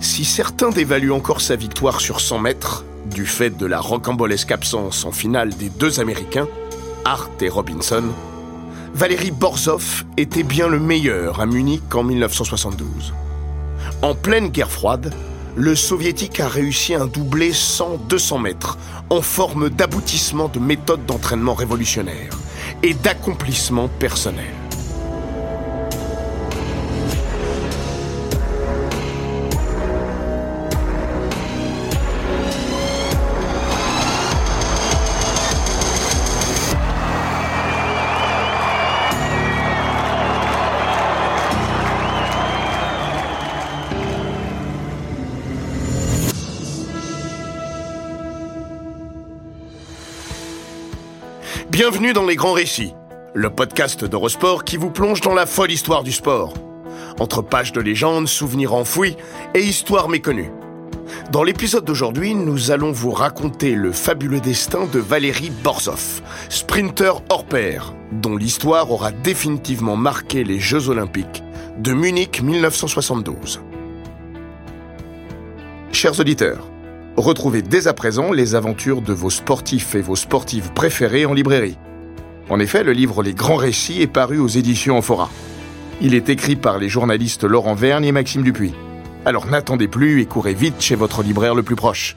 Si certains dévaluent encore sa victoire sur 100 mètres, du fait de la rocambolesque absence en finale des deux Américains, Hart et Robinson, Valérie Borzov était bien le meilleur à Munich en 1972. En pleine guerre froide, le soviétique a réussi un doublé 100-200 mètres en forme d'aboutissement de méthode d'entraînement révolutionnaire et d'accomplissement personnel. Bienvenue dans Les Grands Récits, le podcast d'Eurosport qui vous plonge dans la folle histoire du sport. Entre pages de légendes, souvenirs enfouis et histoires méconnues. Dans l'épisode d'aujourd'hui, nous allons vous raconter le fabuleux destin de Valérie Borzov, sprinter hors pair, dont l'histoire aura définitivement marqué les Jeux Olympiques de Munich 1972. Chers auditeurs, Retrouvez dès à présent les aventures de vos sportifs et vos sportives préférés en librairie. En effet, le livre Les Grands Récits est paru aux éditions Amphora. Il est écrit par les journalistes Laurent Vergne et Maxime Dupuis. Alors n'attendez plus et courez vite chez votre libraire le plus proche.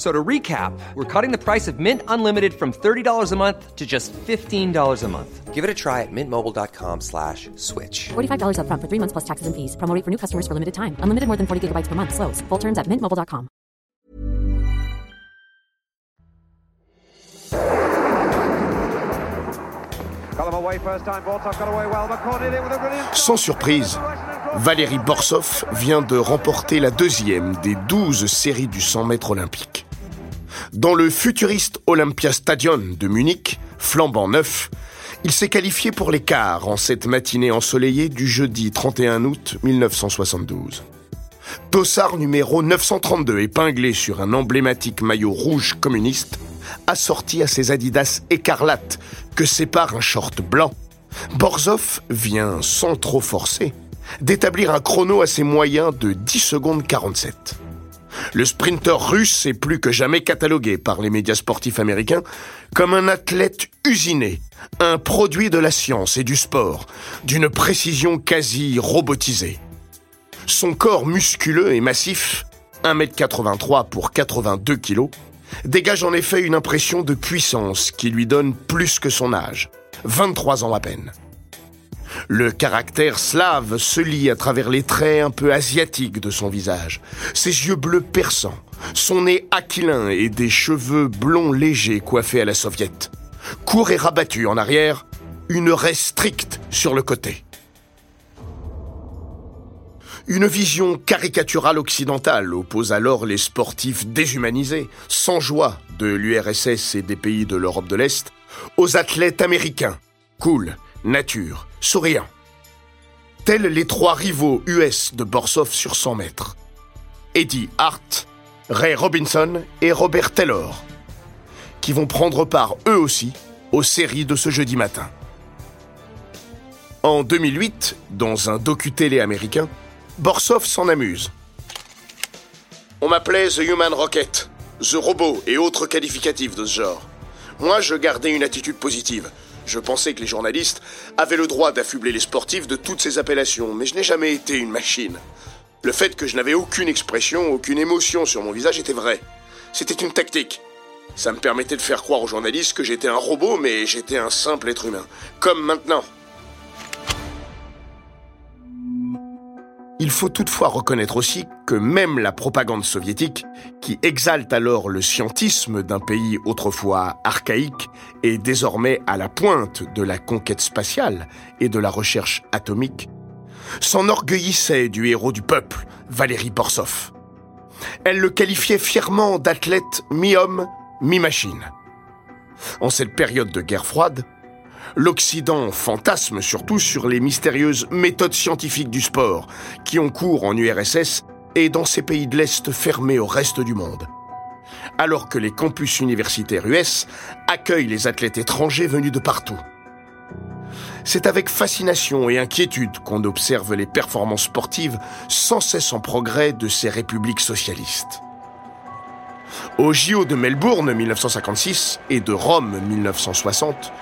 So to recap, we're cutting the price of Mint Unlimited from $30 a month to just $15 a month. Give it a try at mintmobile.com slash switch. $45 up front for three months plus taxes and fees. Promo rate for new customers for limited time. Unlimited more than 40 gigabytes per month. Slows. Full terms at mintmobile.com. Sans surprise, Valérie Borsov vient de remporter la deuxième des douze séries du 100 mètres olympique. Dans le futuriste Olympia Stadion de Munich, flambant neuf, il s'est qualifié pour les quarts en cette matinée ensoleillée du jeudi 31 août 1972. Tossard numéro 932, épinglé sur un emblématique maillot rouge communiste, assorti à ses Adidas écarlates que sépare un short blanc. Borzov vient, sans trop forcer, d'établir un chrono à ses moyens de 10 secondes 47. Le sprinter russe est plus que jamais catalogué par les médias sportifs américains comme un athlète usiné, un produit de la science et du sport, d'une précision quasi robotisée. Son corps musculeux et massif, 1m83 pour 82 kg, dégage en effet une impression de puissance qui lui donne plus que son âge, 23 ans à peine. Le caractère slave se lit à travers les traits un peu asiatiques de son visage, ses yeux bleus perçants, son nez aquilin et des cheveux blonds légers coiffés à la soviète. Court et rabattu en arrière, une raie stricte sur le côté. Une vision caricaturale occidentale oppose alors les sportifs déshumanisés, sans joie de l'URSS et des pays de l'Europe de l'Est, aux athlètes américains, cool, nature, souriants. Tels les trois rivaux US de Borsov sur 100 mètres. Eddie Hart, Ray Robinson et Robert Taylor, qui vont prendre part eux aussi aux séries de ce jeudi matin. En 2008, dans un docu-télé américain, Borsov s'en amuse. On m'appelait The Human Rocket, The Robot et autres qualificatifs de ce genre. Moi, je gardais une attitude positive. Je pensais que les journalistes avaient le droit d'affubler les sportifs de toutes ces appellations, mais je n'ai jamais été une machine. Le fait que je n'avais aucune expression, aucune émotion sur mon visage était vrai. C'était une tactique. Ça me permettait de faire croire aux journalistes que j'étais un robot, mais j'étais un simple être humain. Comme maintenant. Il faut toutefois reconnaître aussi que même la propagande soviétique, qui exalte alors le scientisme d'un pays autrefois archaïque et désormais à la pointe de la conquête spatiale et de la recherche atomique, s'enorgueillissait du héros du peuple, Valéry Borsov. Elle le qualifiait fièrement d'athlète mi-homme, mi-machine. En cette période de guerre froide, L'Occident fantasme surtout sur les mystérieuses méthodes scientifiques du sport qui ont cours en URSS et dans ces pays de l'Est fermés au reste du monde. Alors que les campus universitaires US accueillent les athlètes étrangers venus de partout. C'est avec fascination et inquiétude qu'on observe les performances sportives sans cesse en progrès de ces républiques socialistes. Au JO de Melbourne 1956 et de Rome 1960,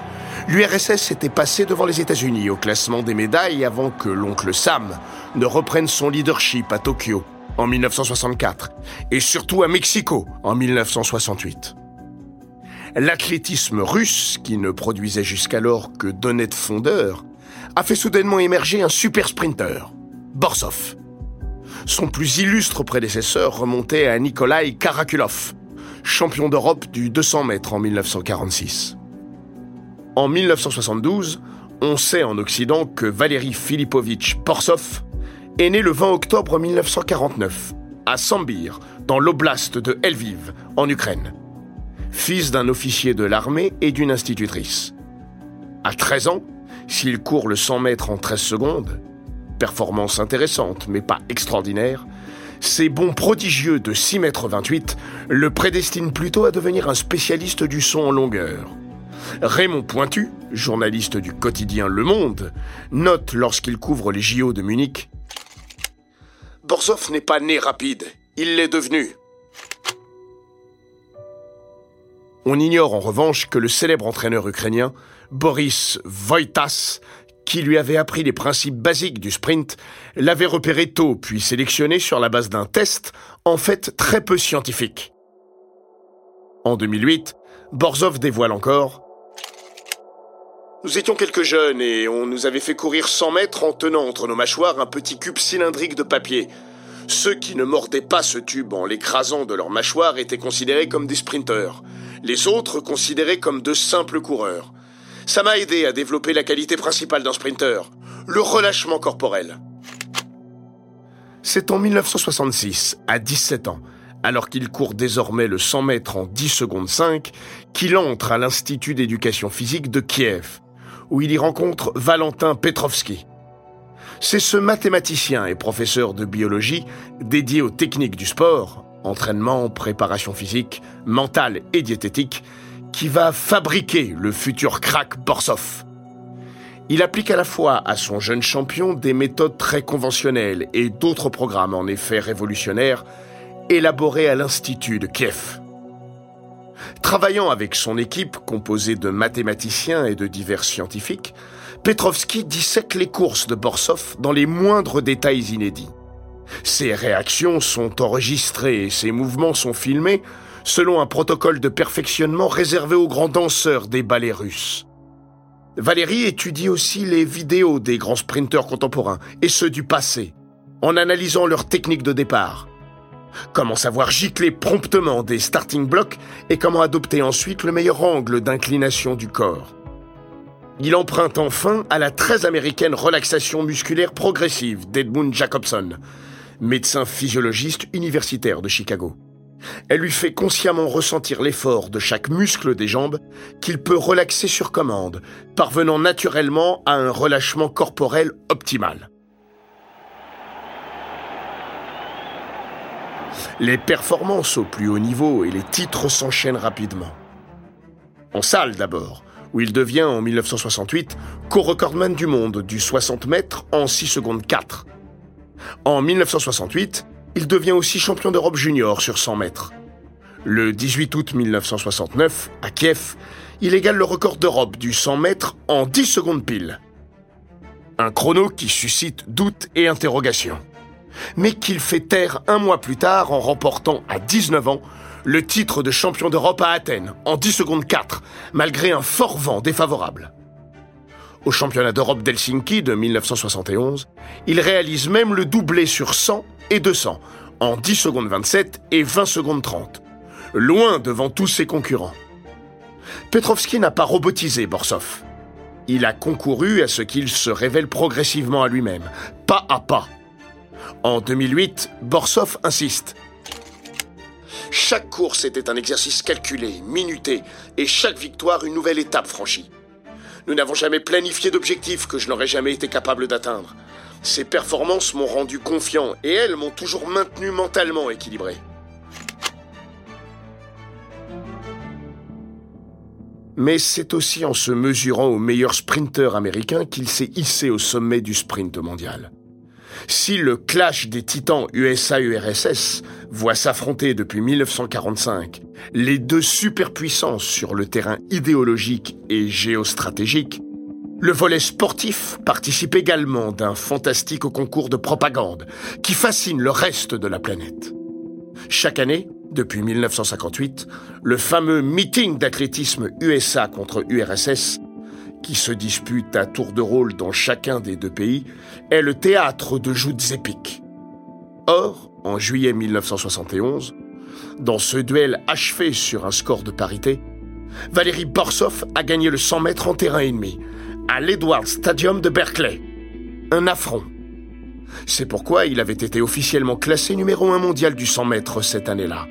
l'URSS était passé devant les États-Unis au classement des médailles avant que l'oncle Sam ne reprenne son leadership à Tokyo en 1964 et surtout à Mexico en 1968. L'athlétisme russe, qui ne produisait jusqu'alors que d'honnêtes fondeurs, a fait soudainement émerger un super sprinter, Borsov. Son plus illustre prédécesseur remontait à Nikolai Karakulov, champion d'Europe du 200 mètres en 1946. En 1972, on sait en Occident que Valéry Filipovitch Borsov est né le 20 octobre 1949 à Sambir, dans l'oblast de Lviv, en Ukraine fils d'un officier de l'armée et d'une institutrice. À 13 ans, s'il court le 100 mètres en 13 secondes, performance intéressante mais pas extraordinaire, ses bons prodigieux de 6 mètres 28 le prédestinent plutôt à devenir un spécialiste du son en longueur. Raymond Pointu, journaliste du quotidien Le Monde, note lorsqu'il couvre les JO de Munich Borzov n'est pas né rapide, il l'est devenu. On ignore en revanche que le célèbre entraîneur ukrainien, Boris Voitas, qui lui avait appris les principes basiques du sprint, l'avait repéré tôt puis sélectionné sur la base d'un test, en fait très peu scientifique. En 2008, Borzov dévoile encore Nous étions quelques jeunes et on nous avait fait courir 100 mètres en tenant entre nos mâchoires un petit cube cylindrique de papier. Ceux qui ne mordaient pas ce tube en l'écrasant de leur mâchoire étaient considérés comme des sprinteurs les autres considérés comme de simples coureurs. Ça m'a aidé à développer la qualité principale d'un sprinter, le relâchement corporel. C'est en 1966, à 17 ans, alors qu'il court désormais le 100 mètres en 10 secondes 5, qu'il entre à l'Institut d'éducation physique de Kiev, où il y rencontre Valentin Petrovski. C'est ce mathématicien et professeur de biologie dédié aux techniques du sport, entraînement, préparation physique, mentale et diététique, qui va fabriquer le futur crack Borsov. Il applique à la fois à son jeune champion des méthodes très conventionnelles et d'autres programmes en effet révolutionnaires élaborés à l'Institut de Kiev. Travaillant avec son équipe composée de mathématiciens et de divers scientifiques, Petrovski dissèque les courses de Borsov dans les moindres détails inédits. Ses réactions sont enregistrées et ses mouvements sont filmés selon un protocole de perfectionnement réservé aux grands danseurs des ballets russes. Valérie étudie aussi les vidéos des grands sprinteurs contemporains et ceux du passé, en analysant leurs techniques de départ. Comment savoir gicler promptement des starting blocks et comment adopter ensuite le meilleur angle d'inclination du corps? Il emprunte enfin à la très américaine relaxation musculaire progressive d'Edmund Jacobson, médecin physiologiste universitaire de Chicago. Elle lui fait consciemment ressentir l'effort de chaque muscle des jambes qu'il peut relaxer sur commande, parvenant naturellement à un relâchement corporel optimal. Les performances au plus haut niveau et les titres s'enchaînent rapidement. En salle d'abord, où il devient en 1968 co-recordman du monde du 60 mètres en 6 secondes 4, en 1968, il devient aussi champion d'Europe junior sur 100 mètres. Le 18 août 1969, à Kiev, il égale le record d'Europe du 100 mètres en 10 secondes pile. Un chrono qui suscite doutes et interrogations. Mais qu'il fait taire un mois plus tard en remportant à 19 ans le titre de champion d'Europe à Athènes en 10 secondes 4, malgré un fort vent défavorable. Au championnat d'Europe d'Helsinki de 1971, il réalise même le doublé sur 100 et 200 en 10 secondes 27 et 20 secondes 30, loin devant tous ses concurrents. Petrovski n'a pas robotisé Borsov. Il a concouru à ce qu'il se révèle progressivement à lui-même, pas à pas. En 2008, Borsov insiste. Chaque course était un exercice calculé, minuté, et chaque victoire une nouvelle étape franchie. Nous n'avons jamais planifié d'objectifs que je n'aurais jamais été capable d'atteindre. Ces performances m'ont rendu confiant et elles m'ont toujours maintenu mentalement équilibré. Mais c'est aussi en se mesurant au meilleur sprinter américain qu'il s'est hissé au sommet du sprint mondial. Si le clash des titans USA-URSS voit s'affronter depuis 1945 les deux superpuissances sur le terrain idéologique et géostratégique, le volet sportif participe également d'un fantastique concours de propagande qui fascine le reste de la planète. Chaque année, depuis 1958, le fameux meeting d'athlétisme USA contre URSS, qui se dispute à tour de rôle dans chacun des deux pays, est le théâtre de joutes épiques. Or, en juillet 1971, dans ce duel achevé sur un score de parité, Valérie Borsov a gagné le 100 mètres en terrain ennemi, à l'Edwards Stadium de Berkeley. Un affront. C'est pourquoi il avait été officiellement classé numéro un mondial du 100 mètres cette année-là.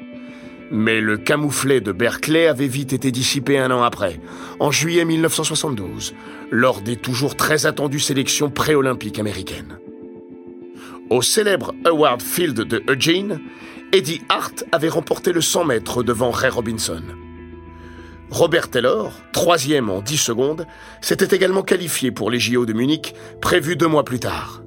Mais le camouflet de Berkeley avait vite été dissipé un an après, en juillet 1972, lors des toujours très attendues sélections pré-olympiques américaines. Au célèbre Award Field de Eugene, Eddie Hart avait remporté le 100 mètres devant Ray Robinson. Robert Taylor, troisième en 10 secondes, s'était également qualifié pour les JO de Munich, prévus deux mois plus tard.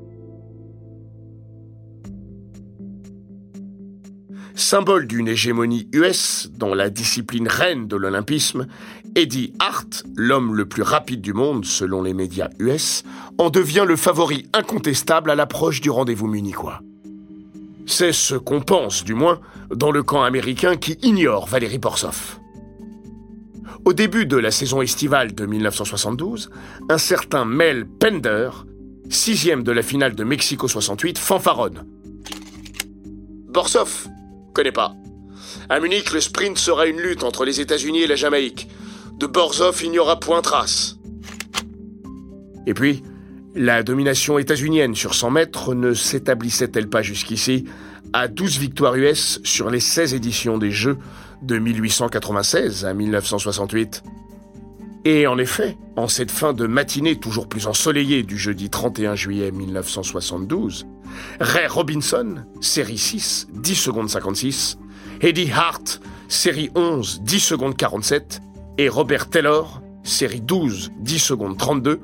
Symbole d'une hégémonie US dans la discipline reine de l'olympisme, Eddie Hart, l'homme le plus rapide du monde selon les médias US, en devient le favori incontestable à l'approche du rendez-vous munichois. C'est ce qu'on pense, du moins, dans le camp américain qui ignore Valérie Borsov. Au début de la saison estivale de 1972, un certain Mel Pender, sixième de la finale de Mexico 68, fanfaronne. Borsov, connais pas. À Munich, le sprint sera une lutte entre les États-Unis et la Jamaïque. De Borsov, il n'y aura point trace. Et puis, la domination états-unienne sur 100 mètres ne s'établissait-elle pas jusqu'ici à 12 victoires US sur les 16 éditions des Jeux de 1896 à 1968 Et en effet, en cette fin de matinée toujours plus ensoleillée du jeudi 31 juillet 1972, Ray Robinson, série 6, 10 secondes 56, Eddie Hart, série 11, 10 secondes 47, et Robert Taylor, série 12, 10 secondes 32,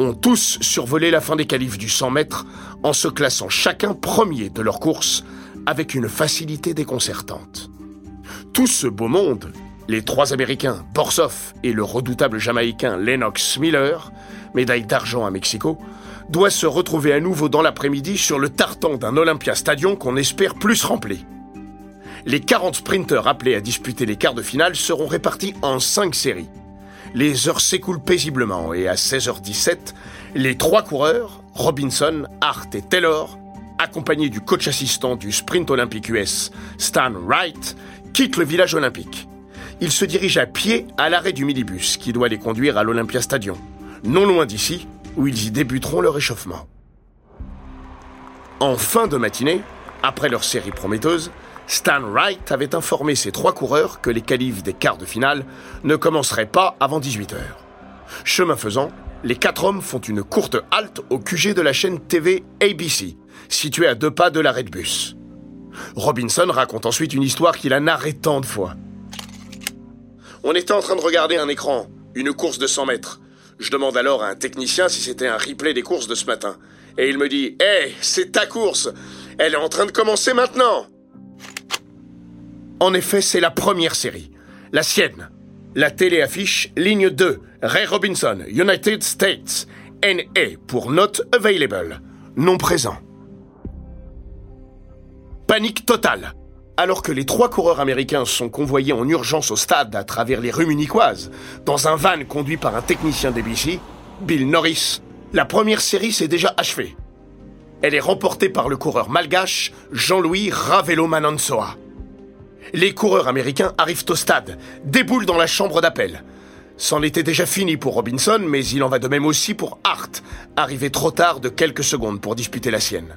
ont tous survolé la fin des qualifs du 100 mètres en se classant chacun premier de leur course avec une facilité déconcertante. Tout ce beau monde, les trois Américains, Borsov et le redoutable Jamaïcain Lennox Miller, médaille d'argent à Mexico, doit se retrouver à nouveau dans l'après-midi sur le tartan d'un Olympia Stadium qu'on espère plus rempli. Les 40 sprinteurs appelés à disputer les quarts de finale seront répartis en 5 séries les heures s'écoulent paisiblement et à 16h17, les trois coureurs, Robinson, Hart et Taylor, accompagnés du coach assistant du sprint olympique US, Stan Wright, quittent le village olympique. Ils se dirigent à pied à l'arrêt du minibus qui doit les conduire à l'Olympia Stadium, non loin d'ici, où ils y débuteront leur échauffement. En fin de matinée, après leur série prometteuse, Stan Wright avait informé ses trois coureurs que les qualifs des quarts de finale ne commenceraient pas avant 18h. Chemin faisant, les quatre hommes font une courte halte au QG de la chaîne TV ABC, située à deux pas de l'arrêt de bus. Robinson raconte ensuite une histoire qu'il a narrée tant de fois. On était en train de regarder un écran, une course de 100 mètres. Je demande alors à un technicien si c'était un replay des courses de ce matin. Et il me dit Hé, c'est ta course Elle est en train de commencer maintenant en effet, c'est la première série. La sienne. La télé affiche ligne 2, Ray Robinson, United States. NA pour Not Available. Non présent. Panique totale. Alors que les trois coureurs américains sont convoyés en urgence au stade à travers les rues munichoises, dans un van conduit par un technicien d'ABC, Bill Norris, la première série s'est déjà achevée. Elle est remportée par le coureur malgache Jean-Louis Ravelo Manansoa les coureurs américains arrivent au stade, déboulent dans la chambre d'appel. C'en était déjà fini pour Robinson, mais il en va de même aussi pour Hart, arrivé trop tard de quelques secondes pour disputer la sienne.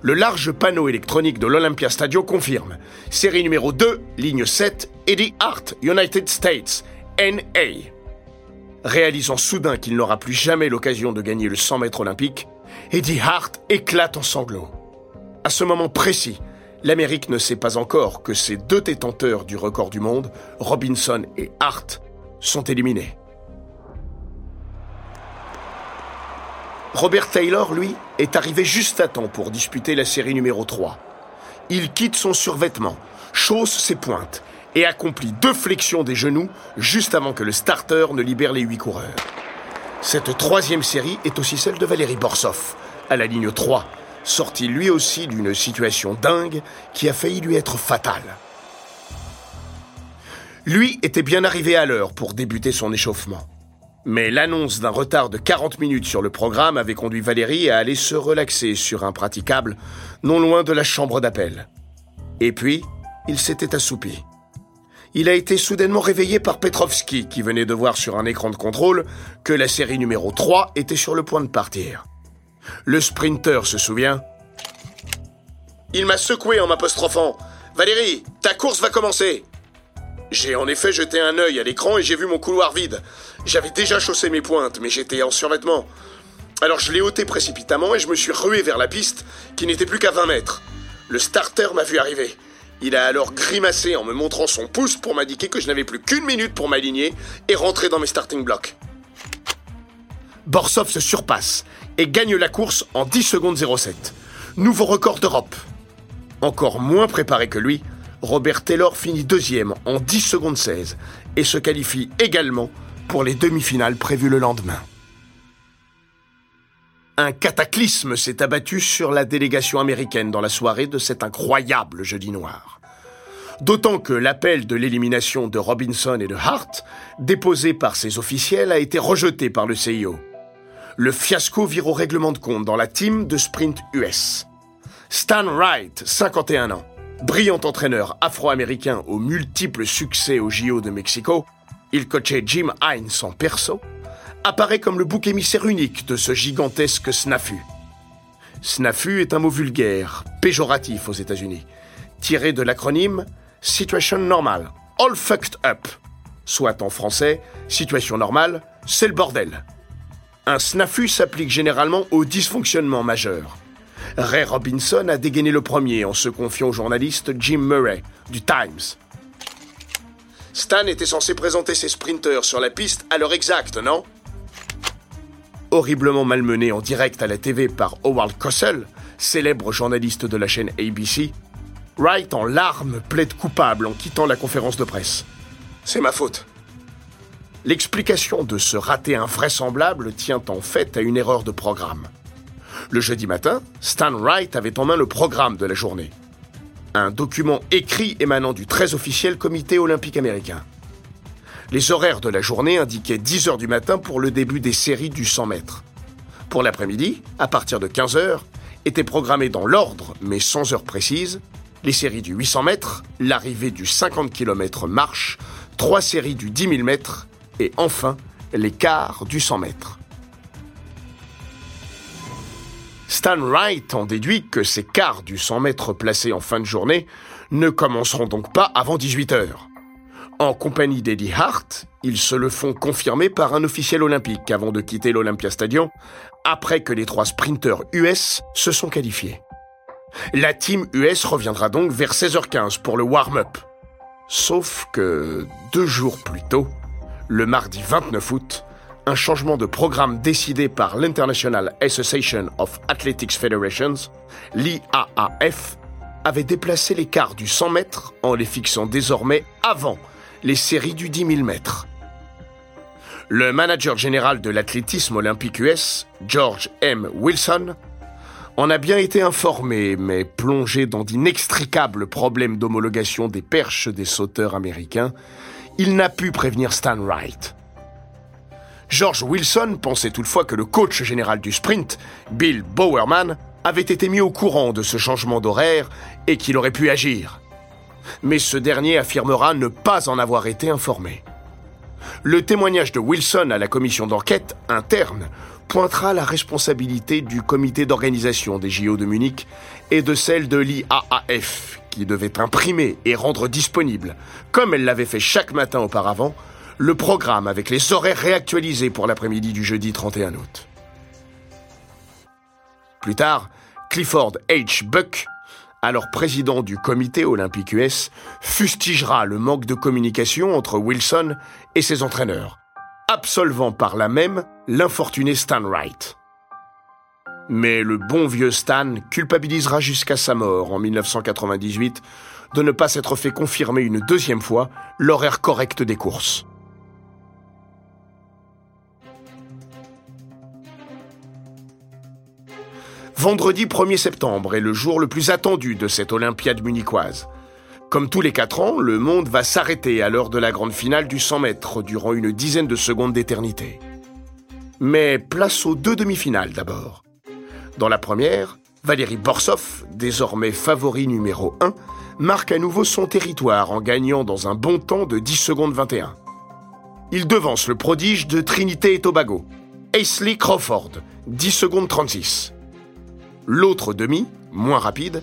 Le large panneau électronique de l'Olympia Stadio confirme. Série numéro 2, ligne 7, Eddie Hart, United States, NA. Réalisant soudain qu'il n'aura plus jamais l'occasion de gagner le 100 mètres olympique, Eddie Hart éclate en sanglots. À ce moment précis, l'Amérique ne sait pas encore que ces deux détenteurs du record du monde, Robinson et Hart, sont éliminés. Robert Taylor, lui, est arrivé juste à temps pour disputer la série numéro 3. Il quitte son survêtement, chausse ses pointes et accomplit deux flexions des genoux juste avant que le starter ne libère les huit coureurs. Cette troisième série est aussi celle de Valérie Borsov, à la ligne 3, sorti lui aussi d'une situation dingue qui a failli lui être fatale. Lui était bien arrivé à l'heure pour débuter son échauffement. Mais l'annonce d'un retard de 40 minutes sur le programme avait conduit Valérie à aller se relaxer sur un praticable non loin de la chambre d'appel. Et puis, il s'était assoupi. Il a été soudainement réveillé par Petrovski qui venait de voir sur un écran de contrôle que la série numéro 3 était sur le point de partir. Le sprinter se souvient. Il m'a secoué en m'apostrophant. Valérie, ta course va commencer. J'ai en effet jeté un œil à l'écran et j'ai vu mon couloir vide. J'avais déjà chaussé mes pointes, mais j'étais en survêtement. Alors je l'ai ôté précipitamment et je me suis rué vers la piste, qui n'était plus qu'à 20 mètres. Le starter m'a vu arriver. Il a alors grimacé en me montrant son pouce pour m'indiquer que je n'avais plus qu'une minute pour m'aligner et rentrer dans mes starting blocks. Borsov se surpasse et gagne la course en 10 secondes 07. Nouveau record d'Europe. Encore moins préparé que lui, Robert Taylor finit deuxième en 10 secondes 16 et se qualifie également pour les demi-finales prévues le lendemain. Un cataclysme s'est abattu sur la délégation américaine dans la soirée de cet incroyable jeudi noir. D'autant que l'appel de l'élimination de Robinson et de Hart, déposé par ses officiels, a été rejeté par le CIO le fiasco vire au règlement de compte dans la team de sprint US. Stan Wright, 51 ans, brillant entraîneur afro-américain aux multiples succès au JO de Mexico, il coachait Jim Hines en perso, apparaît comme le bouc émissaire unique de ce gigantesque snafu. Snafu est un mot vulgaire, péjoratif aux États-Unis, tiré de l'acronyme Situation Normal, All Fucked Up, soit en français, situation normale, c'est le bordel. Un snafu s'applique généralement au dysfonctionnement majeur. Ray Robinson a dégainé le premier en se confiant au journaliste Jim Murray du Times. Stan était censé présenter ses sprinteurs sur la piste à l'heure exacte, non? Horriblement malmené en direct à la TV par Howard Cosell, célèbre journaliste de la chaîne ABC, Wright en larmes plaide coupable en quittant la conférence de presse. C'est ma faute. L'explication de ce raté invraisemblable tient en fait à une erreur de programme. Le jeudi matin, Stan Wright avait en main le programme de la journée. Un document écrit émanant du très officiel comité olympique américain. Les horaires de la journée indiquaient 10 heures du matin pour le début des séries du 100 mètres. Pour l'après-midi, à partir de 15 heures, étaient programmées dans l'ordre, mais sans heure précise, les séries du 800 mètres, l'arrivée du 50 km marche, trois séries du 10 000 mètres et enfin les quarts du 100 mètres. Stan Wright en déduit que ces quarts du 100 mètres placés en fin de journée ne commenceront donc pas avant 18 heures. En compagnie d'Eddie Hart, ils se le font confirmer par un officiel olympique avant de quitter l'Olympia Stadium, après que les trois sprinteurs US se sont qualifiés. La team US reviendra donc vers 16h15 pour le warm-up. Sauf que deux jours plus tôt, le mardi 29 août, un changement de programme décidé par l'International Association of Athletics Federations, l'IAAF, avait déplacé quarts du 100 mètres en les fixant désormais avant les séries du 10 000 mètres. Le manager général de l'athlétisme olympique US, George M. Wilson, en a bien été informé, mais plongé dans d'inextricables problèmes d'homologation des perches des sauteurs américains, il n'a pu prévenir Stan Wright. George Wilson pensait toutefois que le coach général du sprint, Bill Bowerman, avait été mis au courant de ce changement d'horaire et qu'il aurait pu agir. Mais ce dernier affirmera ne pas en avoir été informé. Le témoignage de Wilson à la commission d'enquête interne pointera la responsabilité du comité d'organisation des JO de Munich et de celle de l'IAAF, qui devait imprimer et rendre disponible, comme elle l'avait fait chaque matin auparavant, le programme avec les horaires réactualisés pour l'après-midi du jeudi 31 août. Plus tard, Clifford H. Buck, alors président du comité olympique US, fustigera le manque de communication entre Wilson et ses entraîneurs, absolvant par là même l'infortuné Stan Wright. Mais le bon vieux Stan culpabilisera jusqu'à sa mort en 1998 de ne pas s'être fait confirmer une deuxième fois l'horaire correct des courses. Vendredi 1er septembre est le jour le plus attendu de cette Olympiade munichoise. Comme tous les quatre ans, le monde va s'arrêter à l'heure de la grande finale du 100 mètres durant une dizaine de secondes d'éternité. Mais place aux deux demi-finales d'abord. Dans la première, Valérie Borsov, désormais favori numéro 1, marque à nouveau son territoire en gagnant dans un bon temps de 10 secondes 21. Il devance le prodige de Trinité et Tobago, Aisley Crawford, 10 secondes 36. L'autre demi, moins rapide,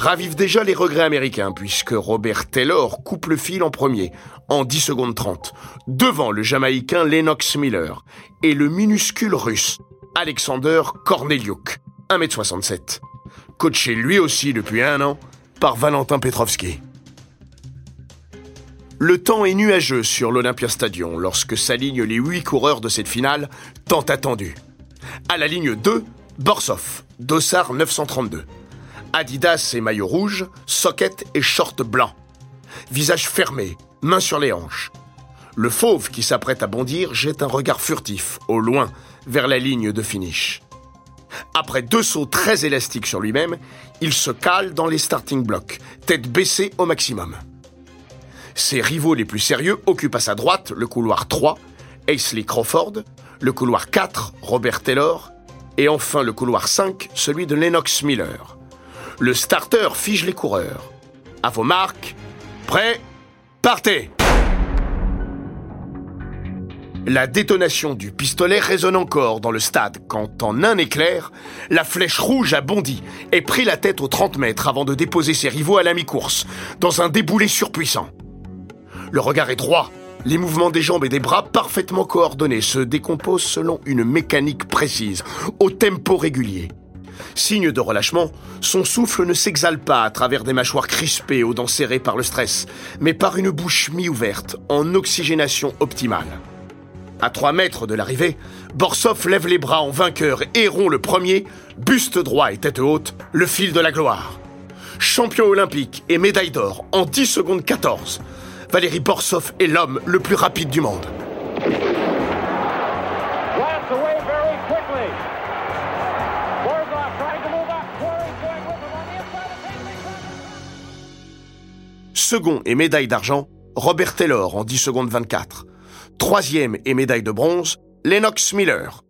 ravive déjà les regrets américains puisque Robert Taylor coupe le fil en premier, en 10 secondes 30, devant le Jamaïcain Lennox Miller et le minuscule russe Alexander Korneliuk, 1m67, coaché lui aussi depuis un an par Valentin Petrovski. Le temps est nuageux sur l'Olympia Stadium lorsque s'alignent les huit coureurs de cette finale tant attendue. À la ligne 2, Borsov, Dossard 932. Adidas et maillot rouge, socket et short blanc. Visage fermé, main sur les hanches. Le fauve qui s'apprête à bondir jette un regard furtif, au loin, vers la ligne de finish. Après deux sauts très élastiques sur lui-même, il se cale dans les starting blocks, tête baissée au maximum. Ses rivaux les plus sérieux occupent à sa droite le couloir 3, Aisley Crawford, le couloir 4, Robert Taylor, et enfin le couloir 5, celui de Lennox Miller. Le starter fige les coureurs. À vos marques, prêts, partez La détonation du pistolet résonne encore dans le stade quand, en un éclair, la flèche rouge a bondi et pris la tête aux 30 mètres avant de déposer ses rivaux à la mi-course, dans un déboulé surpuissant. Le regard est droit, les mouvements des jambes et des bras parfaitement coordonnés se décomposent selon une mécanique précise, au tempo régulier. Signe de relâchement, son souffle ne s'exhale pas à travers des mâchoires crispées aux dents serrées par le stress, mais par une bouche mi-ouverte, en oxygénation optimale. À trois mètres de l'arrivée, Borsov lève les bras en vainqueur et rompt le premier, buste droit et tête haute, le fil de la gloire. Champion olympique et médaille d'or en 10 secondes 14, Valérie Borsov est l'homme le plus rapide du monde. Second et médaille d'argent, Robert Taylor en 10 secondes 24. Troisième et médaille de bronze, Lennox Miller.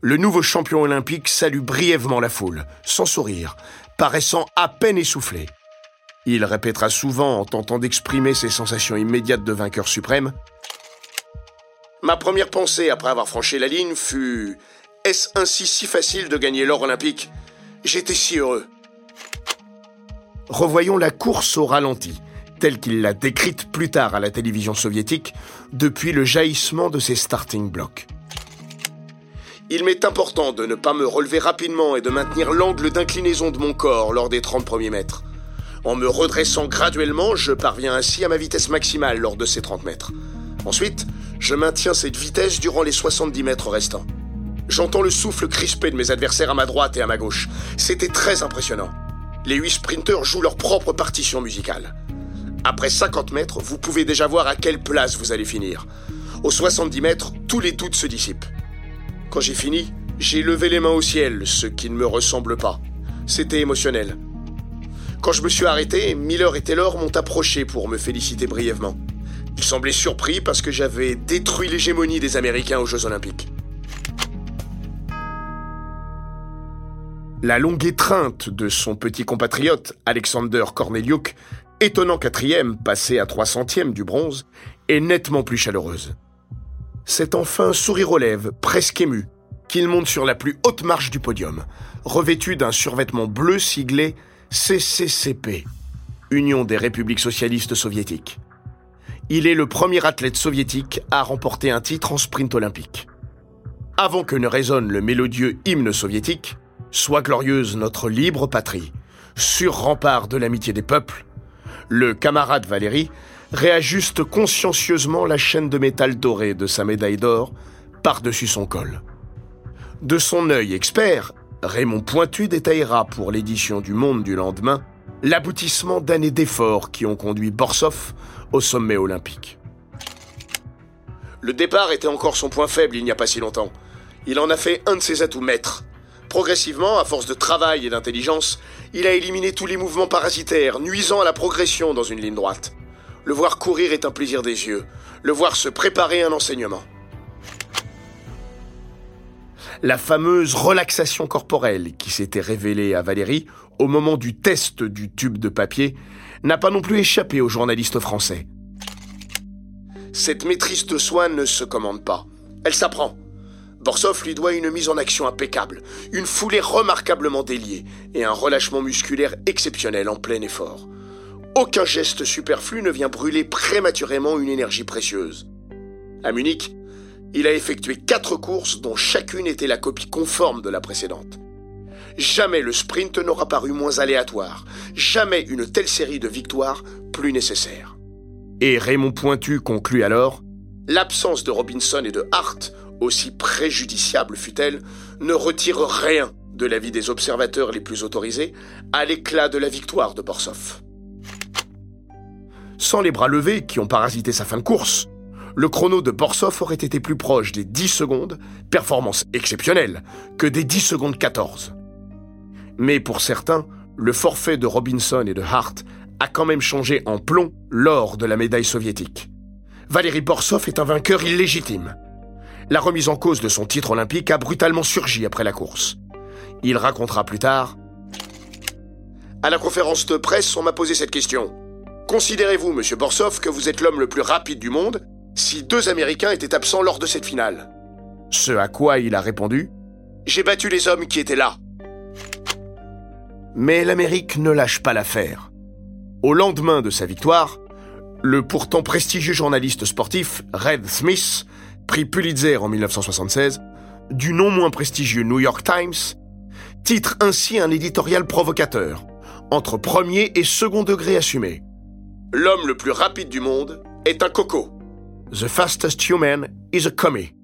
Le nouveau champion olympique salue brièvement la foule, sans sourire, paraissant à peine essoufflé. Il répétera souvent en tentant d'exprimer ses sensations immédiates de vainqueur suprême. Ma première pensée après avoir franchi la ligne fut Est-ce ainsi si facile de gagner l'or olympique? J'étais si heureux. Revoyons la course au ralenti, telle qu'il l'a décrite plus tard à la télévision soviétique, depuis le jaillissement de ses starting blocks. Il m'est important de ne pas me relever rapidement et de maintenir l'angle d'inclinaison de mon corps lors des 30 premiers mètres. En me redressant graduellement, je parviens ainsi à ma vitesse maximale lors de ces 30 mètres. Ensuite, je maintiens cette vitesse durant les 70 mètres restants. J'entends le souffle crispé de mes adversaires à ma droite et à ma gauche. C'était très impressionnant. Les huit sprinteurs jouent leur propre partition musicale. Après 50 mètres, vous pouvez déjà voir à quelle place vous allez finir. Aux 70 mètres, tous les doutes se dissipent. Quand j'ai fini, j'ai levé les mains au ciel, ce qui ne me ressemble pas. C'était émotionnel. Quand je me suis arrêté, Miller et Taylor m'ont approché pour me féliciter brièvement. Ils semblaient surpris parce que j'avais détruit l'hégémonie des Américains aux Jeux Olympiques. La longue étreinte de son petit compatriote, Alexander Korneliuk, étonnant quatrième, passé à trois centièmes du bronze, est nettement plus chaleureuse. C'est enfin sourire aux lèvres, presque ému, qu'il monte sur la plus haute marche du podium, revêtu d'un survêtement bleu siglé CCCP, Union des républiques socialistes soviétiques. il est le premier athlète soviétique à remporter un titre en sprint olympique. Avant que ne résonne le mélodieux hymne soviétique, Sois glorieuse notre libre patrie, sur rempart de l'amitié des peuples, le camarade Valérie réajuste consciencieusement la chaîne de métal doré de sa médaille d'or par-dessus son col. De son œil expert, Raymond Pointu détaillera pour l'édition du Monde du lendemain l'aboutissement d'années d'efforts qui ont conduit Borsov au sommet olympique. Le départ était encore son point faible il n'y a pas si longtemps. Il en a fait un de ses atouts maîtres. Progressivement, à force de travail et d'intelligence, il a éliminé tous les mouvements parasitaires, nuisant à la progression dans une ligne droite. Le voir courir est un plaisir des yeux, le voir se préparer un enseignement. La fameuse relaxation corporelle qui s'était révélée à Valérie au moment du test du tube de papier n'a pas non plus échappé aux journalistes français. Cette maîtrise de soi ne se commande pas, elle s'apprend. Borsov lui doit une mise en action impeccable, une foulée remarquablement déliée et un relâchement musculaire exceptionnel en plein effort. Aucun geste superflu ne vient brûler prématurément une énergie précieuse. À Munich, il a effectué quatre courses dont chacune était la copie conforme de la précédente. Jamais le sprint n'aura paru moins aléatoire, jamais une telle série de victoires plus nécessaire. Et Raymond Pointu conclut alors L'absence de Robinson et de Hart aussi préjudiciable fut-elle, ne retire rien de l'avis des observateurs les plus autorisés à l'éclat de la victoire de Borsov. Sans les bras levés qui ont parasité sa fin de course, le chrono de Borsov aurait été plus proche des 10 secondes, performance exceptionnelle, que des 10 secondes 14. Mais pour certains, le forfait de Robinson et de Hart a quand même changé en plomb lors de la médaille soviétique. Valéry Borsov est un vainqueur illégitime la remise en cause de son titre olympique a brutalement surgi après la course. Il racontera plus tard À la conférence de presse, on m'a posé cette question. Considérez-vous, monsieur Borsov, que vous êtes l'homme le plus rapide du monde? Si deux Américains étaient absents lors de cette finale Ce à quoi il a répondu J'ai battu les hommes qui étaient là. Mais l'Amérique ne lâche pas l'affaire. Au lendemain de sa victoire, le pourtant prestigieux journaliste sportif Red Smith prix Pulitzer en 1976, du non moins prestigieux New York Times, titre ainsi un éditorial provocateur, entre premier et second degré assumé. L'homme le plus rapide du monde est un coco. The fastest human is a commie.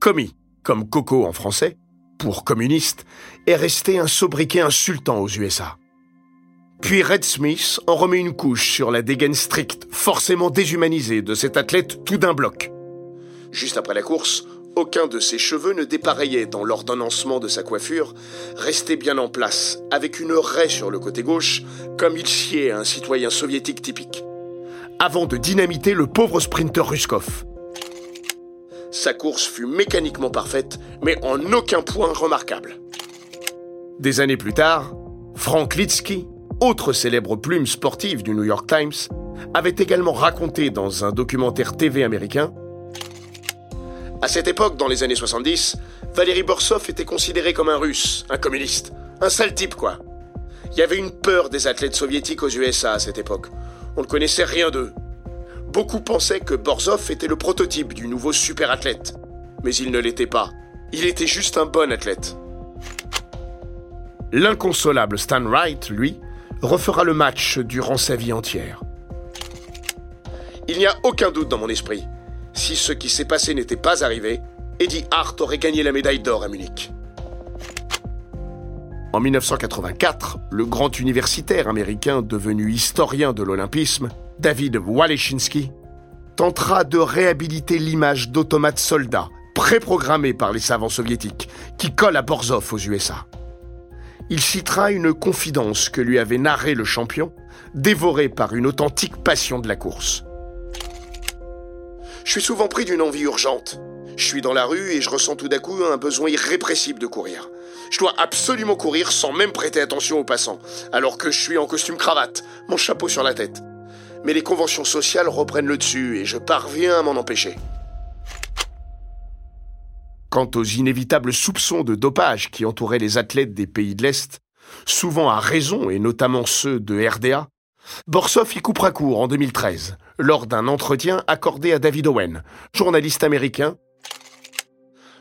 Commie, comme coco en français, pour communiste, est resté un sobriquet insultant aux USA. Puis Red Smith en remet une couche sur la dégaine stricte, forcément déshumanisée de cet athlète tout d'un bloc. Juste après la course, aucun de ses cheveux ne dépareillait dans l'ordonnancement de sa coiffure, restait bien en place, avec une raie sur le côté gauche, comme il sied à un citoyen soviétique typique. Avant de dynamiter le pauvre sprinter Ruskov. Sa course fut mécaniquement parfaite, mais en aucun point remarquable. Des années plus tard, Frank Litsky, autre célèbre plume sportive du New York Times, avait également raconté dans un documentaire TV américain à cette époque, dans les années 70, Valéry Borsov était considéré comme un russe, un communiste, un sale type quoi. Il y avait une peur des athlètes soviétiques aux USA à cette époque. On ne connaissait rien d'eux. Beaucoup pensaient que Borsov était le prototype du nouveau super athlète. Mais il ne l'était pas. Il était juste un bon athlète. L'inconsolable Stan Wright, lui, refera le match durant sa vie entière. Il n'y a aucun doute dans mon esprit si ce qui s'est passé n'était pas arrivé, Eddie Hart aurait gagné la médaille d'or à Munich. En 1984, le grand universitaire américain devenu historien de l'olympisme, David Waleshinsky, tentera de réhabiliter l'image d'automates soldats préprogrammés par les savants soviétiques qui collent à Borzov aux USA. Il citera une confidence que lui avait narrée le champion, dévoré par une authentique passion de la course. Je suis souvent pris d'une envie urgente. Je suis dans la rue et je ressens tout d'un coup un besoin irrépressible de courir. Je dois absolument courir sans même prêter attention aux passants, alors que je suis en costume cravate, mon chapeau sur la tête. Mais les conventions sociales reprennent le dessus et je parviens à m'en empêcher. Quant aux inévitables soupçons de dopage qui entouraient les athlètes des pays de l'Est, souvent à raison et notamment ceux de RDA, Borsov y coupera court en 2013, lors d'un entretien accordé à David Owen, journaliste américain.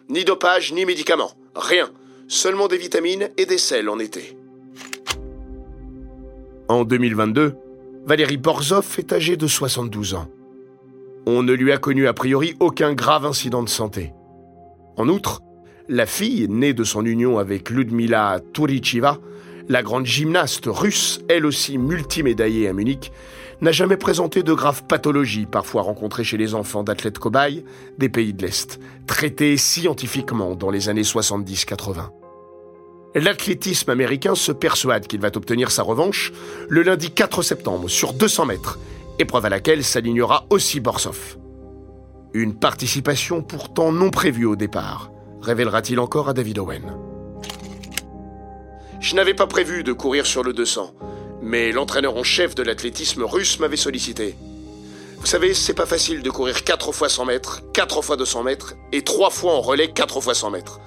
Ni dopage, ni médicaments, rien. Seulement des vitamines et des sels en été. En 2022, Valérie Borzov est âgée de 72 ans. On ne lui a connu a priori aucun grave incident de santé. En outre, la fille, née de son union avec Ludmila Turichiva, la grande gymnaste russe, elle aussi multimédaillée à Munich, n'a jamais présenté de graves pathologies parfois rencontrées chez les enfants d'athlètes cobayes des pays de l'Est, traitées scientifiquement dans les années 70-80. L'athlétisme américain se persuade qu'il va obtenir sa revanche le lundi 4 septembre sur 200 mètres, épreuve à laquelle s'alignera aussi Borsov. Une participation pourtant non prévue au départ, révélera-t-il encore à David Owen. Je n'avais pas prévu de courir sur le 200, mais l'entraîneur en chef de l'athlétisme russe m'avait sollicité. Vous savez, c'est pas facile de courir 4 fois 100 mètres, 4 fois 200 mètres et 3 fois en relais 4 fois 100 mètres.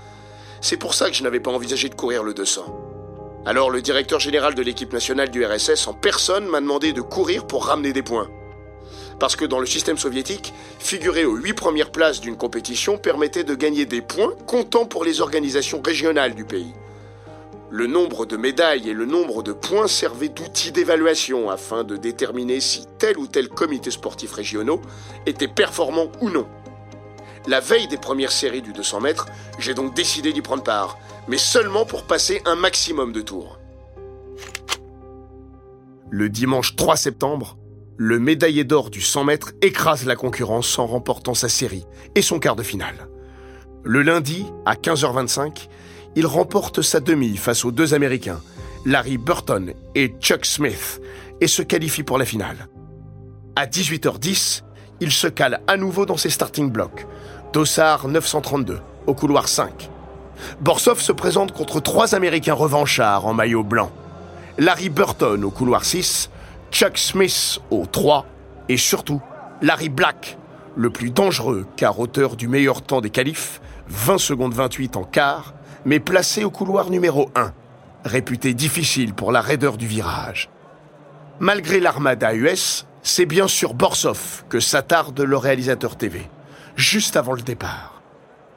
C'est pour ça que je n'avais pas envisagé de courir le 200. Alors le directeur général de l'équipe nationale du RSS en personne m'a demandé de courir pour ramener des points. Parce que dans le système soviétique, figurer aux 8 premières places d'une compétition permettait de gagner des points comptant pour les organisations régionales du pays. Le nombre de médailles et le nombre de points servaient d'outils d'évaluation afin de déterminer si tel ou tel comité sportif régionaux était performant ou non. La veille des premières séries du 200 mètres, j'ai donc décidé d'y prendre part, mais seulement pour passer un maximum de tours. Le dimanche 3 septembre, le médaillé d'or du 100 mètres écrase la concurrence en remportant sa série et son quart de finale. Le lundi, à 15h25, il remporte sa demi face aux deux Américains, Larry Burton et Chuck Smith, et se qualifie pour la finale. À 18h10, il se cale à nouveau dans ses starting blocks. Dossard 932, au couloir 5. Borsov se présente contre trois Américains revanchards en maillot blanc. Larry Burton au couloir 6, Chuck Smith au 3 et surtout Larry Black, le plus dangereux car auteur du meilleur temps des qualifs, 20 secondes 28 en quart, mais placé au couloir numéro 1, réputé difficile pour la raideur du virage. Malgré l'armada US, c'est bien sur Borsov que s'attarde le réalisateur TV, juste avant le départ,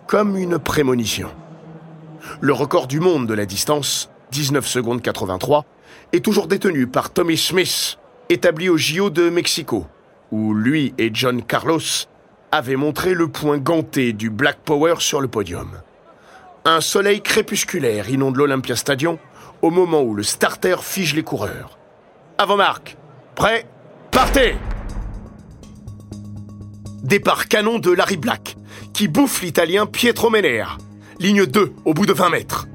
comme une prémonition. Le record du monde de la distance, 19 secondes 83, est toujours détenu par Tommy Smith, établi au JO de Mexico, où lui et John Carlos avaient montré le point ganté du Black Power sur le podium. Un soleil crépusculaire inonde l'Olympia Stadium au moment où le starter fige les coureurs. Avant Marc, prêt, partez Départ canon de Larry Black, qui bouffe l'Italien Pietro Menea. Ligne 2, au bout de 20 mètres.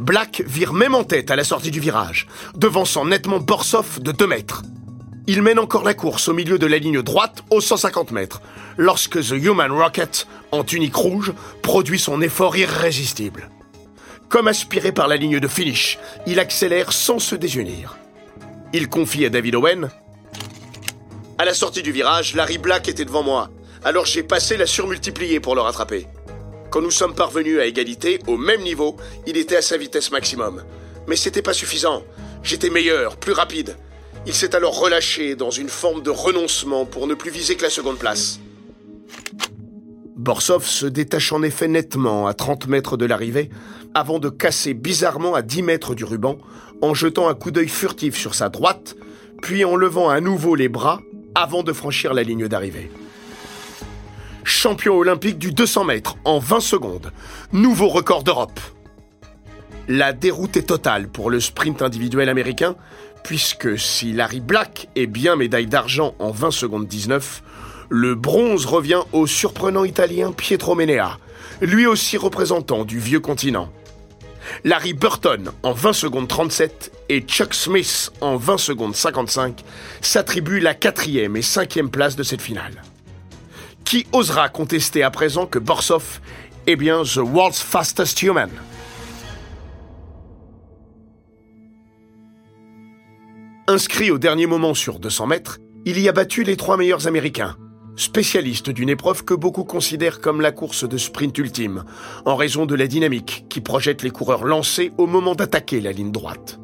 Black vire même en tête à la sortie du virage, devançant nettement Borsov de 2 mètres. Il mène encore la course au milieu de la ligne droite aux 150 mètres, lorsque The Human Rocket, en tunique rouge, produit son effort irrésistible. Comme aspiré par la ligne de finish, il accélère sans se désunir. Il confie à David Owen À la sortie du virage, Larry Black était devant moi, alors j'ai passé la surmultipliée pour le rattraper. Quand nous sommes parvenus à égalité, au même niveau, il était à sa vitesse maximum. Mais c'était pas suffisant. J'étais meilleur, plus rapide. Il s'est alors relâché dans une forme de renoncement pour ne plus viser que la seconde place. Borsov se détache en effet nettement à 30 mètres de l'arrivée, avant de casser bizarrement à 10 mètres du ruban, en jetant un coup d'œil furtif sur sa droite, puis en levant à nouveau les bras avant de franchir la ligne d'arrivée. Champion olympique du 200 mètres en 20 secondes, nouveau record d'Europe. La déroute est totale pour le sprint individuel américain, puisque si Larry Black est bien médaille d'argent en 20 secondes 19, le bronze revient au surprenant italien Pietro Menea, lui aussi représentant du vieux continent. Larry Burton en 20 secondes 37 et Chuck Smith en 20 secondes 55 s'attribuent la quatrième et cinquième place de cette finale. Qui osera contester à présent que Borsov est bien The World's Fastest Human? Inscrit au dernier moment sur 200 mètres, il y a battu les trois meilleurs Américains, spécialistes d'une épreuve que beaucoup considèrent comme la course de sprint ultime, en raison de la dynamique qui projette les coureurs lancés au moment d'attaquer la ligne droite.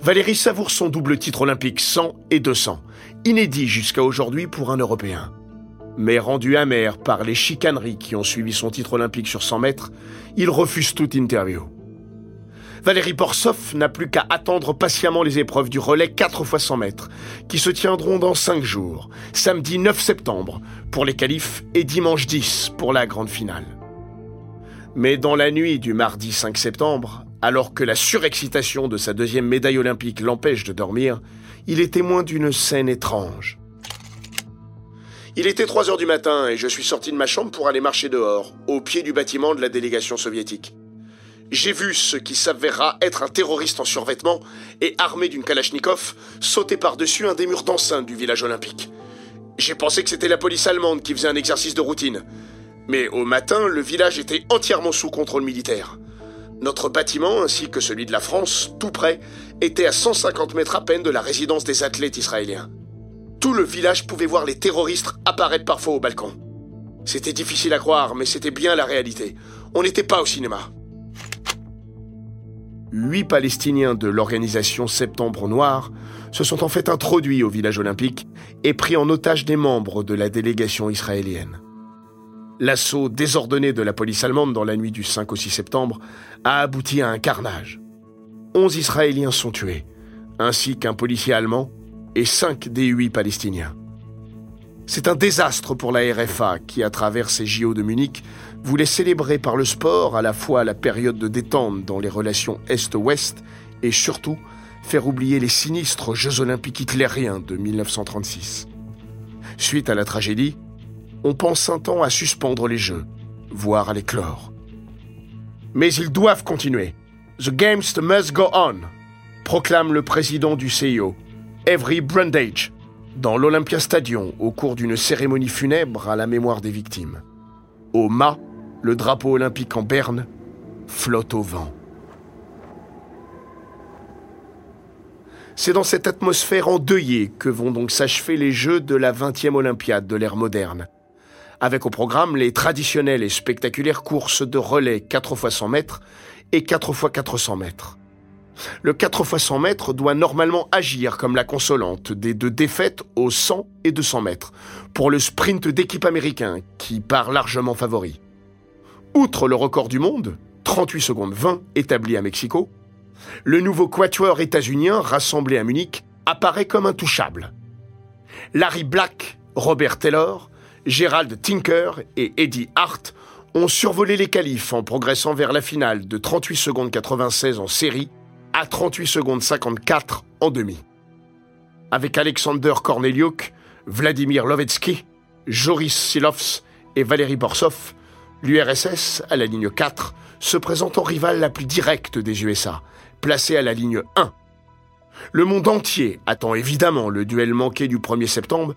Valérie savoure son double titre olympique 100 et 200, inédit jusqu'à aujourd'hui pour un Européen. Mais rendu amer par les chicaneries qui ont suivi son titre olympique sur 100 mètres, il refuse toute interview. Valérie Borsov n'a plus qu'à attendre patiemment les épreuves du relais 4 x 100 mètres, qui se tiendront dans 5 jours, samedi 9 septembre pour les qualifs et dimanche 10 pour la grande finale. Mais dans la nuit du mardi 5 septembre, alors que la surexcitation de sa deuxième médaille olympique l'empêche de dormir, il est témoin d'une scène étrange. Il était 3 heures du matin et je suis sorti de ma chambre pour aller marcher dehors, au pied du bâtiment de la délégation soviétique. J'ai vu ce qui s'avérera être un terroriste en survêtement et armé d'une kalachnikov sauter par-dessus un des murs d'enceinte du village olympique. J'ai pensé que c'était la police allemande qui faisait un exercice de routine. Mais au matin, le village était entièrement sous contrôle militaire. Notre bâtiment, ainsi que celui de la France, tout près, était à 150 mètres à peine de la résidence des athlètes israéliens. Tout le village pouvait voir les terroristes apparaître parfois au balcon. C'était difficile à croire, mais c'était bien la réalité. On n'était pas au cinéma. Huit Palestiniens de l'organisation Septembre Noir se sont en fait introduits au village olympique et pris en otage des membres de la délégation israélienne. L'assaut désordonné de la police allemande dans la nuit du 5 au 6 septembre a abouti à un carnage. Onze Israéliens sont tués, ainsi qu'un policier allemand et cinq des huit Palestiniens. C'est un désastre pour la RFA qui, à travers ses JO de Munich, voulait célébrer par le sport à la fois la période de détente dans les relations Est-Ouest et surtout faire oublier les sinistres Jeux olympiques hitlériens de 1936. Suite à la tragédie, on pense un temps à suspendre les Jeux, voire à les clore. Mais ils doivent continuer. The Games must go on, proclame le président du CIO, Avery Brundage, dans l'Olympia Stadium au cours d'une cérémonie funèbre à la mémoire des victimes. Au mât, le drapeau olympique en berne flotte au vent. C'est dans cette atmosphère endeuillée que vont donc s'achever les Jeux de la 20e Olympiade de l'ère moderne, avec au programme les traditionnelles et spectaculaires courses de relais 4 x 100 mètres et 4 x 400 mètres. Le 4 x 100 mètres doit normalement agir comme la consolante des deux défaites aux 100 et 200 mètres pour le sprint d'équipe américain qui part largement favori. Outre le record du monde, 38 secondes 20 établi à Mexico, le nouveau quatuor états-unien rassemblé à Munich apparaît comme intouchable. Larry Black, Robert Taylor, Gerald Tinker et Eddie Hart ont survolé les qualifs en progressant vers la finale de 38 secondes 96 en série à 38 secondes 54 en demi. Avec Alexander Korneliuk, Vladimir Lovetsky, Joris Silovs et Valérie Borsov, l'URSS, à la ligne 4, se présente en rival la plus directe des USA, placée à la ligne 1. Le monde entier attend évidemment le duel manqué du 1er septembre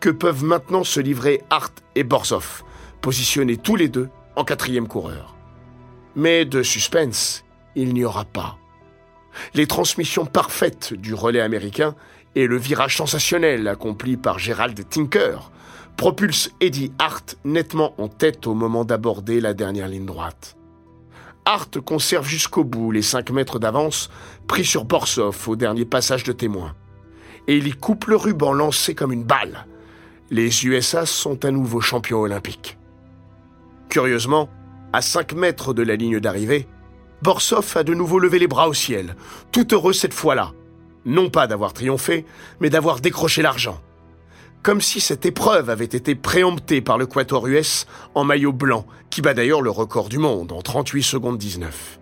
que peuvent maintenant se livrer Hart et Borsov, positionnés tous les deux en quatrième coureur? Mais de suspense, il n'y aura pas. Les transmissions parfaites du relais américain et le virage sensationnel accompli par Gerald Tinker propulsent Eddie Hart nettement en tête au moment d'aborder la dernière ligne droite. Hart conserve jusqu'au bout les 5 mètres d'avance pris sur Borsov au dernier passage de témoin. Et il y coupe le ruban lancé comme une balle, les USA sont à nouveau champions olympiques. Curieusement, à 5 mètres de la ligne d'arrivée, Borsov a de nouveau levé les bras au ciel, tout heureux cette fois-là, non pas d'avoir triomphé, mais d'avoir décroché l'argent. Comme si cette épreuve avait été préemptée par le Quator US en maillot blanc, qui bat d'ailleurs le record du monde en 38 secondes 19.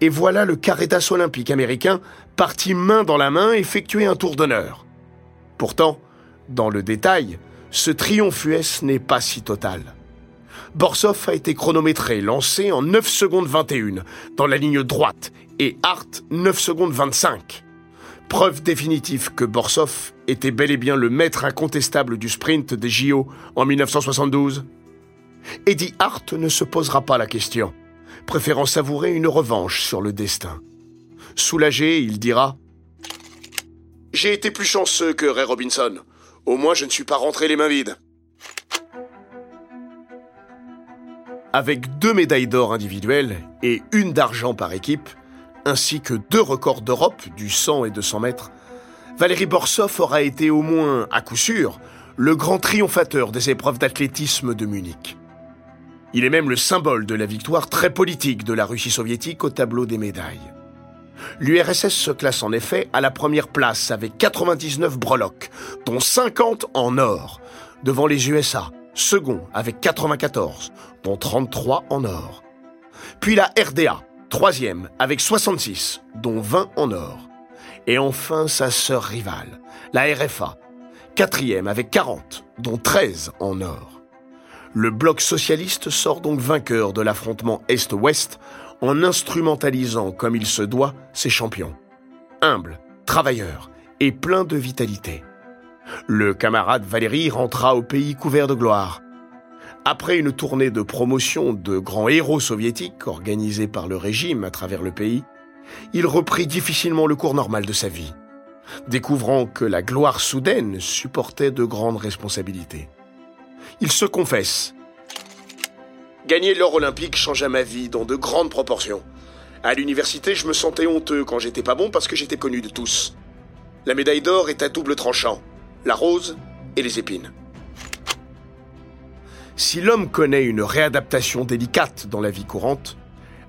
Et voilà le Caritas olympique américain parti main dans la main effectuer un tour d'honneur. Pourtant, dans le détail, ce triomphe US n'est pas si total. Borsov a été chronométré, lancé en 9 secondes 21 dans la ligne droite et Hart 9 secondes 25. Preuve définitive que Borsov était bel et bien le maître incontestable du sprint des JO en 1972. Eddie Hart ne se posera pas la question, préférant savourer une revanche sur le destin. Soulagé, il dira J'ai été plus chanceux que Ray Robinson. Au moins, je ne suis pas rentré les mains vides. Avec deux médailles d'or individuelles et une d'argent par équipe, ainsi que deux records d'Europe du 100 et 200 mètres, Valérie Borsov aura été au moins, à coup sûr, le grand triomphateur des épreuves d'athlétisme de Munich. Il est même le symbole de la victoire très politique de la Russie soviétique au tableau des médailles. L'URSS se classe en effet à la première place avec 99 breloques, dont 50 en or, devant les USA, second avec 94, dont 33 en or. Puis la RDA, troisième avec 66, dont 20 en or. Et enfin sa sœur rivale, la RFA, quatrième avec 40, dont 13 en or. Le bloc socialiste sort donc vainqueur de l'affrontement Est-Ouest en instrumentalisant comme il se doit ses champions. Humble, travailleur et plein de vitalité. Le camarade Valéry rentra au pays couvert de gloire. Après une tournée de promotion de grands héros soviétiques organisée par le régime à travers le pays, il reprit difficilement le cours normal de sa vie, découvrant que la gloire soudaine supportait de grandes responsabilités. Il se confesse. Gagner l'or olympique changea ma vie dans de grandes proportions. À l'université, je me sentais honteux quand j'étais pas bon parce que j'étais connu de tous. La médaille d'or est à double tranchant, la rose et les épines. Si l'homme connaît une réadaptation délicate dans la vie courante,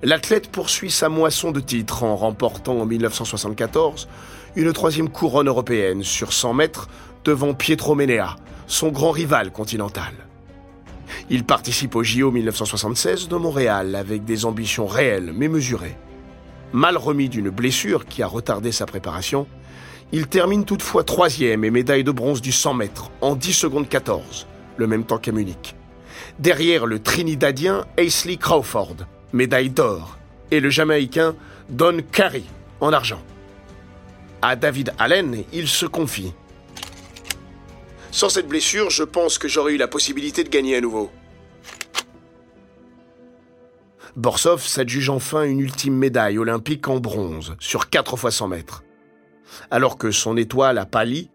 l'athlète poursuit sa moisson de titres en remportant en 1974 une troisième couronne européenne sur 100 mètres devant Pietro Menea, son grand rival continental. Il participe au JO 1976 de Montréal avec des ambitions réelles mais mesurées. Mal remis d'une blessure qui a retardé sa préparation, il termine toutefois troisième et médaille de bronze du 100 mètres en 10 secondes 14, le même temps qu'à Munich. Derrière le Trinidadien Aisley Crawford, médaille d'or, et le Jamaïcain Don Carey en argent. À David Allen, il se confie. Sans cette blessure, je pense que j'aurais eu la possibilité de gagner à nouveau. Borsov s'adjuge enfin une ultime médaille olympique en bronze sur 4 fois 100 mètres. Alors que son étoile a pâli,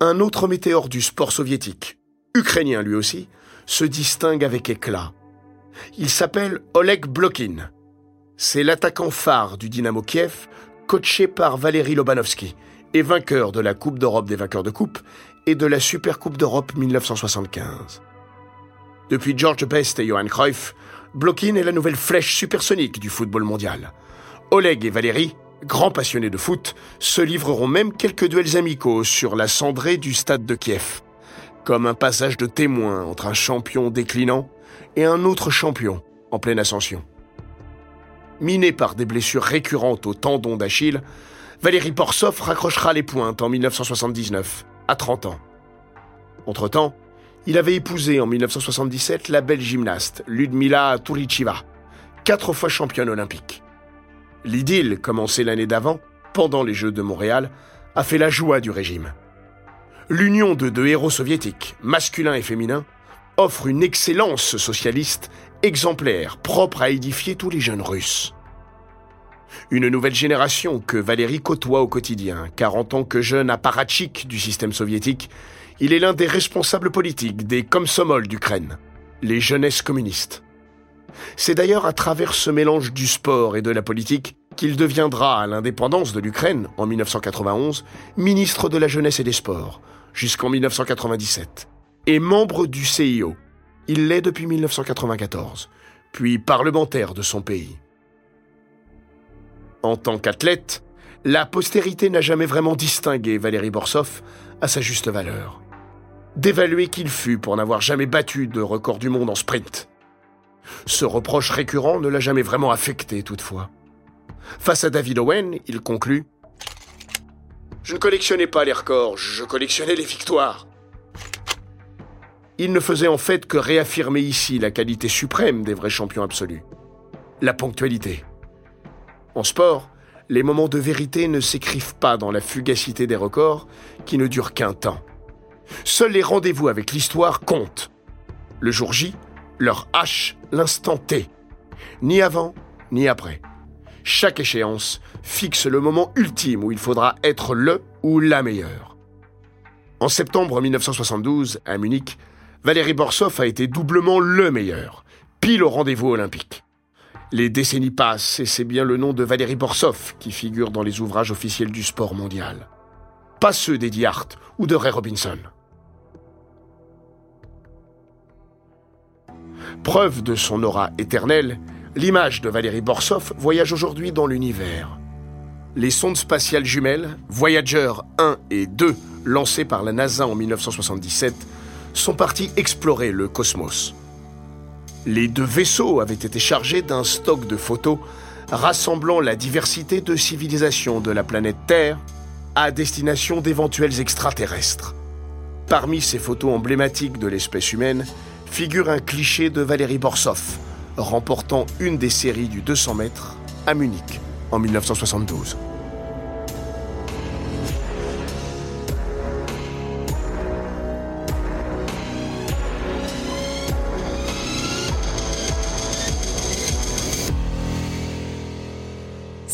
un autre météore du sport soviétique, ukrainien lui aussi, se distingue avec éclat. Il s'appelle Oleg Blokin. C'est l'attaquant phare du Dynamo Kiev, coaché par Valéry Lobanovsky et vainqueur de la Coupe d'Europe des vainqueurs de coupe et de la Supercoupe d'Europe 1975. Depuis George Best et Johan Cruyff, Blokin est la nouvelle flèche supersonique du football mondial. Oleg et Valérie, grands passionnés de foot, se livreront même quelques duels amicaux sur la cendrée du stade de Kiev, comme un passage de témoin entre un champion déclinant et un autre champion en pleine ascension. Miné par des blessures récurrentes au tendon d'Achille, Valérie Borsov raccrochera les pointes en 1979 à 30 ans. Entre-temps, il avait épousé en 1977 la belle gymnaste Ludmila Turichiva, quatre fois championne olympique. L'idylle, commencée l'année d'avant, pendant les Jeux de Montréal, a fait la joie du régime. L'union de deux héros soviétiques, masculins et féminins, offre une excellence socialiste exemplaire, propre à édifier tous les jeunes Russes. Une nouvelle génération que Valérie côtoie au quotidien, car en tant que jeune apparatchik du système soviétique, il est l'un des responsables politiques des Komsomol d'Ukraine, les jeunesses communistes. C'est d'ailleurs à travers ce mélange du sport et de la politique qu'il deviendra, à l'indépendance de l'Ukraine, en 1991, ministre de la jeunesse et des sports, jusqu'en 1997, et membre du CIO. Il l'est depuis 1994, puis parlementaire de son pays. En tant qu'athlète, la postérité n'a jamais vraiment distingué Valérie Borsov à sa juste valeur. Dévalué qu'il fut pour n'avoir jamais battu de record du monde en sprint. Ce reproche récurrent ne l'a jamais vraiment affecté toutefois. Face à David Owen, il conclut Je ne collectionnais pas les records, je collectionnais les victoires. Il ne faisait en fait que réaffirmer ici la qualité suprême des vrais champions absolus. La ponctualité. En sport, les moments de vérité ne s'écrivent pas dans la fugacité des records qui ne durent qu'un temps. Seuls les rendez-vous avec l'histoire comptent. Le jour J, leur H, l'instant T. Ni avant, ni après. Chaque échéance fixe le moment ultime où il faudra être le ou la meilleure. En septembre 1972, à Munich, Valérie Borsov a été doublement le meilleur, pile au rendez-vous olympique. Les décennies passent et c'est bien le nom de Valérie Borsov qui figure dans les ouvrages officiels du sport mondial. Pas ceux d'Eddie Hart ou de Ray Robinson. Preuve de son aura éternelle, l'image de Valérie Borsov voyage aujourd'hui dans l'univers. Les sondes spatiales jumelles, Voyager 1 et 2, lancées par la NASA en 1977, sont parties explorer le cosmos. Les deux vaisseaux avaient été chargés d'un stock de photos rassemblant la diversité de civilisations de la planète Terre à destination d'éventuels extraterrestres. Parmi ces photos emblématiques de l'espèce humaine figure un cliché de Valérie Borsov, remportant une des séries du 200 mètres à Munich en 1972.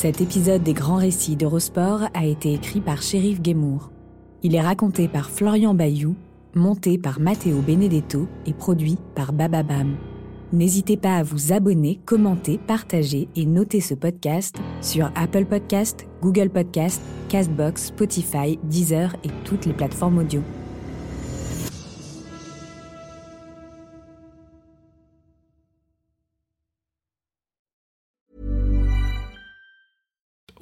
Cet épisode des grands récits d'Eurosport a été écrit par Shérif Guémour. Il est raconté par Florian Bayou, monté par Matteo Benedetto et produit par Bababam. N'hésitez pas à vous abonner, commenter, partager et noter ce podcast sur Apple Podcast, Google Podcast, Castbox, Spotify, Deezer et toutes les plateformes audio.